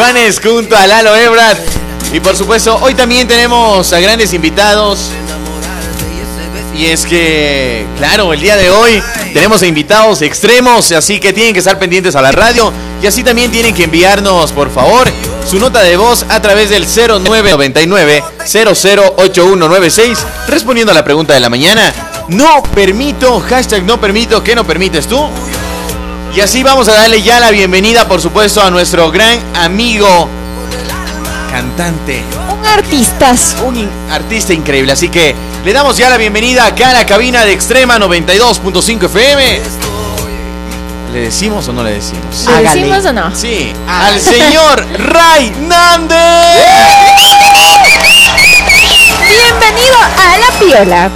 Juanes junto a Lalo Ebrard. Y por supuesto, hoy también tenemos a grandes invitados. Y es que, claro, el día de hoy tenemos invitados extremos, así que tienen que estar pendientes a la radio. Y así también tienen que enviarnos, por favor, su nota de voz a través del 0999 008196, respondiendo a la pregunta de la mañana. No permito, hashtag no permito, ¿qué no permites tú? Y así vamos a darle ya la bienvenida, por supuesto, a nuestro gran amigo, cantante. Un artista. Un artista increíble. Así que le damos ya la bienvenida acá a la cabina de Extrema 92.5 FM. ¿Le decimos o no le decimos? ¿Le decimos o no? Sí, al señor Ray Nández. Bienvenido a La Piola.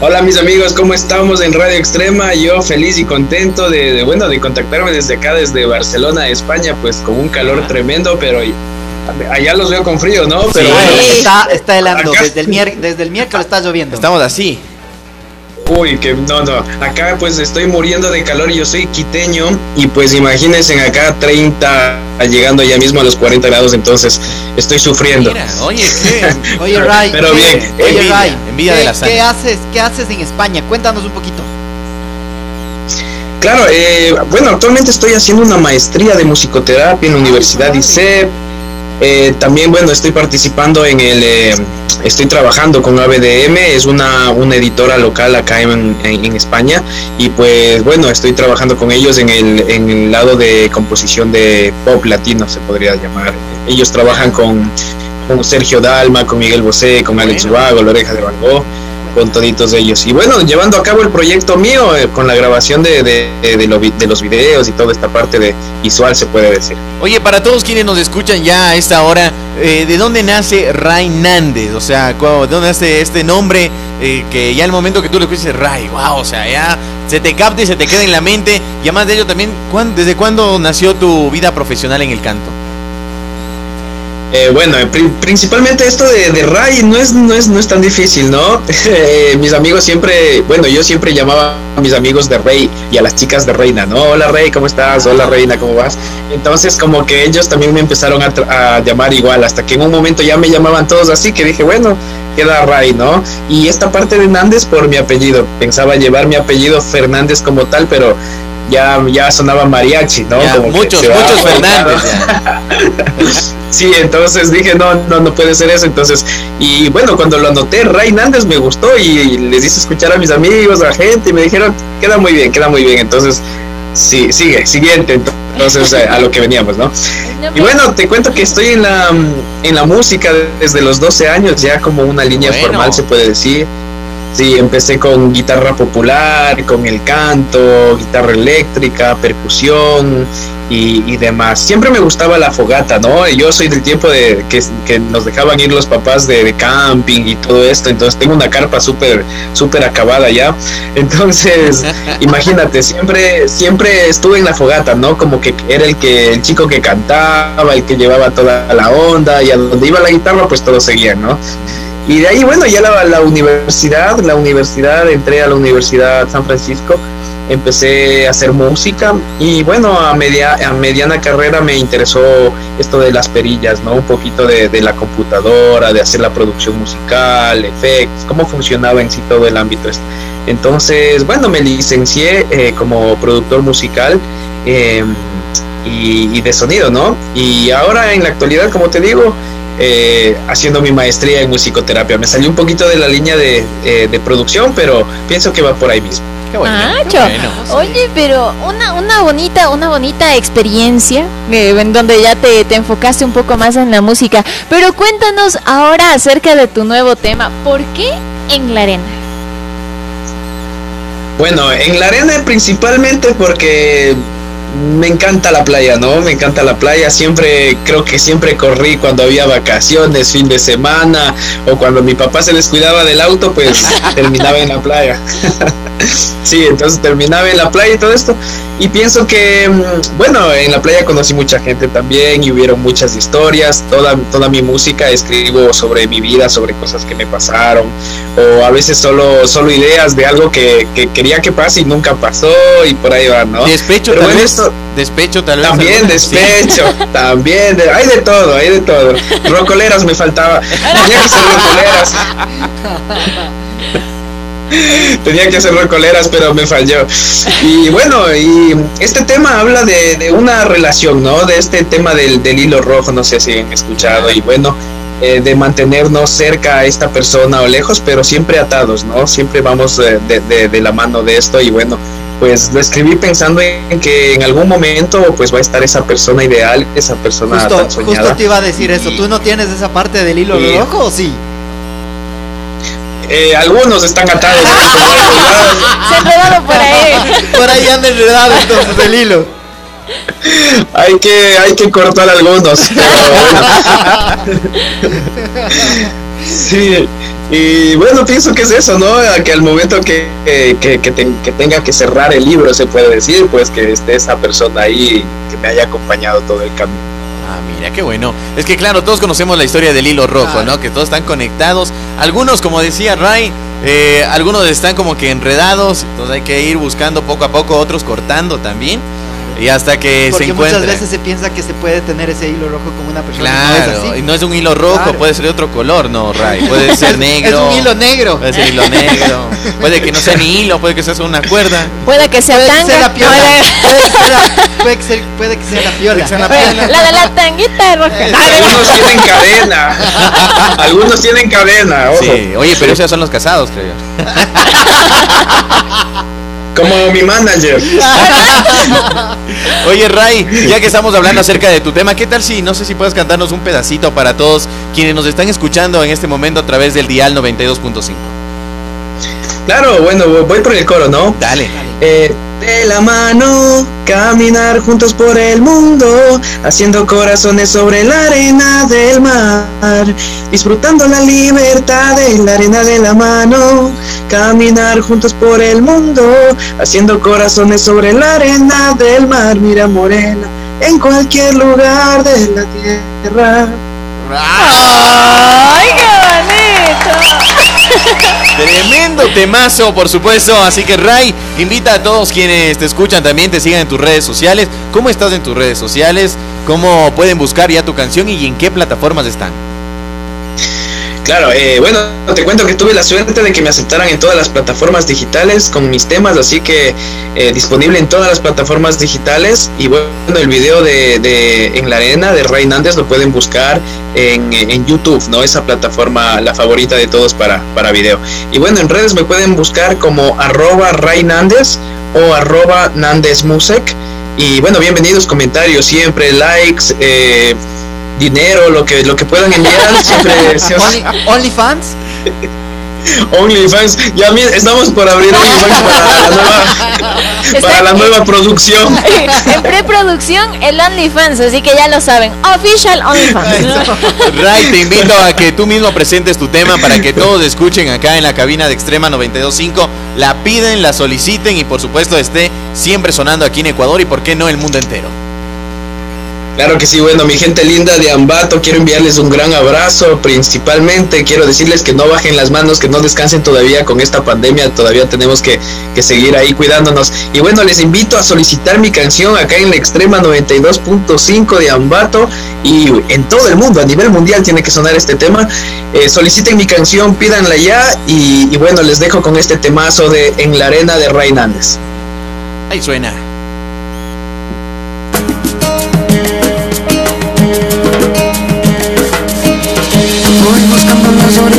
Hola mis amigos, ¿cómo estamos en Radio Extrema? Yo feliz y contento de, bueno de contactarme desde acá, desde Barcelona, España, pues con un calor tremendo, pero allá los veo con frío, ¿no? Pero está, está helando, desde el, desde el miércoles está lloviendo. Estamos así. Uy, que no, no. Acá pues estoy muriendo de calor y yo soy quiteño y pues imagínense acá 30 llegando ya mismo a los 40 grados, entonces estoy sufriendo. oye, ¿qué? oye, Ray. Pero bien. Oye, Ray. Envidia de la ¿qué haces, ¿Qué haces en España? Cuéntanos un poquito. Claro, eh, bueno, actualmente estoy haciendo una maestría de musicoterapia en la Universidad ICEP. Eh, también, bueno, estoy participando en el, eh, estoy trabajando con ABDM, es una, una editora local acá en, en, España y pues bueno, estoy trabajando con ellos en el, en el lado de composición de pop latino, se podría llamar. Ellos trabajan con, con Sergio Dalma, con Miguel Bosé, con Alex La Oreja de Van Gogh con toditos ellos. Y bueno, llevando a cabo el proyecto mío eh, con la grabación de, de, de, los videos y toda esta parte de visual, se puede decir. Oye, para todos quienes nos escuchan ya a esta hora, eh, ¿de dónde nace Ray Nández? O sea, ¿de dónde nace este nombre eh, que ya el momento que tú le escuches Ray, wow, o sea, ya se te capta y se te queda en la mente? Y además de ello también, ¿desde cuándo nació tu vida profesional en el canto? Eh, bueno, principalmente esto de, de, Ray no es, no, es, no es tan difícil, ¿no? Eh, mis amigos siempre, bueno, yo siempre llamaba a mis amigos de Rey y a las chicas de Reina, ¿no? Hola Rey, ¿cómo estás? Hola Reina, ¿cómo vas? Entonces como que ellos también me empezaron a, a llamar igual, hasta que en un momento ya me llamaban todos así, que dije, bueno, queda Ray, ¿no? Y esta parte de Nández por mi apellido, pensaba llevar mi apellido Fernández como tal, pero ya, ya sonaba mariachi, ¿no? muchos, muchos Fernández. sí, entonces dije, no, no, no puede ser eso. Entonces, y bueno, cuando lo anoté, Ray Nández me gustó y les hice escuchar a mis amigos, a la gente, y me dijeron, queda muy bien, queda muy bien. Entonces, sí, sigue, siguiente. Entonces, eh, a lo que veníamos, ¿no? Y bueno, te cuento que estoy en la, en la música desde los 12 años, ya como una línea formal, se puede decir. Sí, empecé con guitarra popular, con el canto, guitarra eléctrica, percusión y, demás. Siempre me gustaba la fogata, ¿no? Yo soy del tiempo de que, nos dejaban ir los papás de, camping y todo esto, entonces tengo una carpa súper, súper acabada ya. Entonces, imagínate, siempre, siempre estuve en la fogata, ¿no? Como que era el que, el chico que cantaba, el que llevaba toda la onda y a donde iba la guitarra, pues todos seguían, ¿no? Y de ahí, bueno, ya la, universidad, la universidad, entré a la Universidad San Francisco, empecé a hacer música y bueno, a, media, a mediana carrera me interesó esto de las perillas, ¿no? Un poquito de, de la computadora, de hacer la producción musical, efectos, cómo funcionaba en sí todo el ámbito este. Entonces, bueno, me licencié eh, como productor musical. Y, y, de sonido, ¿no? Y ahora en la actualidad, como te digo, eh, haciendo mi maestría en musicoterapia. Me salió un poquito de la línea de, eh, producción, pero pienso que va por ahí mismo. Qué bueno, Oye, pero una, una bonita, una bonita experiencia eh, en donde ya te, te, enfocaste un poco más en la música. Pero cuéntanos ahora acerca de tu nuevo tema. ¿Por qué en la arena? Bueno, en la arena principalmente porque me encanta la playa, ¿no? Me encanta la playa. Siempre, creo que siempre corrí cuando había vacaciones, fin de semana, o cuando mi papá se descuidaba del auto, pues terminaba en la playa. sí, entonces terminaba en la playa y todo esto. Y pienso que, mm, bueno, en la playa conocí mucha gente también y hubieron muchas historias. Toda, toda mi música escribo sobre mi vida, sobre cosas que me pasaron. O a veces solo, solo ideas de algo que, quería que pase y nunca pasó y por ahí va, ¿no? Despecho tal vez. despecho tal vez. También despecho, también. hay de todo, hay de todo. Rocoleras me faltaba. Tenía que ser rocoleras. Tenía que hacer recoleras, pero me falló. Y bueno, y este tema habla de, una relación, ¿no? De este tema del, hilo rojo, no sé si han escuchado. Y bueno, eh, de mantenernos cerca a esta persona o lejos, pero siempre atados, ¿no? Siempre vamos de, de, la mano de esto. Y bueno, pues lo escribí pensando en que en algún momento pues va a estar esa persona ideal, esa persona justo, tan soñada. Justo te iba a decir eso. ¿Tú no tienes esa parte del hilo rojo o sí? Eh, algunos están atados. Se enredado por ahí. Por ahí anda enredado entonces el hilo. Hay que, hay que cortar algunos. sí, y bueno, pienso que es eso, ¿no? Que al momento que, que, que, tenga que cerrar el libro, se puede decir, pues que esté esa persona ahí que me haya acompañado todo el camino. Ah, mira, qué bueno. Es que claro, todos conocemos la historia del hilo rojo, ¿no? Que todos están conectados. Algunos, como decía Ray, eh, algunos están como que enredados, entonces hay que ir buscando poco a poco, otros cortando también. Y hasta que se encuentra. Muchas veces se piensa que se puede tener ese hilo rojo como una persona. Claro, y no es un hilo rojo, puede ser de otro color, no, Ray. Puede ser negro. es un hilo negro. Puede ser hilo negro. puede que no sea ni hilo, puede que sea una cuerda. Puede que sea puede tanga. la piola. puede, que sea, puede que sea la piola. la, de la tanguita roja. Algunos tienen cadena. Algunos tienen cadena. Sí, oye, pero esos son los casados, creo yo. Como mi manager. Oye, Ray, ya que estamos hablando acerca de tu tema, ¿qué tal si, no sé si puedes cantarnos un pedacito para todos quienes nos están escuchando en este momento a través del dial 92.5? Claro, bueno, voy por el coro, ¿no? Dale. Eh, de la mano, caminar juntos por el mundo, haciendo corazones sobre la arena del mar, disfrutando la libertad de la arena de la mano, caminar juntos por el mundo, haciendo corazones sobre la arena del mar, mira morena, en cualquier lugar de la tierra. ¡Ay, qué bonito! Tremendo temazo, por supuesto. Así que Ray, invita a todos quienes te escuchan también, te sigan en tus redes sociales. ¿Cómo estás en tus redes sociales? ¿Cómo pueden buscar ya tu canción y en qué plataformas están? Claro, eh, bueno, te cuento que tuve la suerte de que me aceptaran en todas las plataformas digitales con mis temas, así que eh, disponible en todas las plataformas digitales. Y bueno, el video de, En la Arena de Ray Nández lo pueden buscar en, en, YouTube, ¿no? Esa plataforma, la favorita de todos para, para video. Y bueno, en redes me pueden buscar como arroba Ray Nández o arroba Nández Musek. Y bueno, bienvenidos comentarios siempre, likes. Eh, dinero, lo que, lo que puedan enviar, siempre OnlyFans. OnlyFans, ya estamos por abrir OnlyFans para la nueva, para la nueva producción. En preproducción el OnlyFans, así que ya lo saben. Official OnlyFans. Ray, te invito a que tú mismo presentes tu tema para que todos escuchen acá en la cabina de Extrema 925. La piden, la soliciten y por supuesto esté siempre sonando aquí en Ecuador y por qué no el mundo entero. Claro que sí, bueno, mi gente linda de Ambato, quiero enviarles un gran abrazo. Principalmente quiero decirles que no bajen las manos, que no descansen todavía con esta pandemia, todavía tenemos que, seguir ahí cuidándonos. Y bueno, les invito a solicitar mi canción acá en la extrema 92.5 de Ambato y en todo el mundo, a nivel mundial tiene que sonar este tema. Eh, soliciten mi canción, pídanla ya y, bueno, les dejo con este temazo de En la arena de Nández. Ahí suena. 初日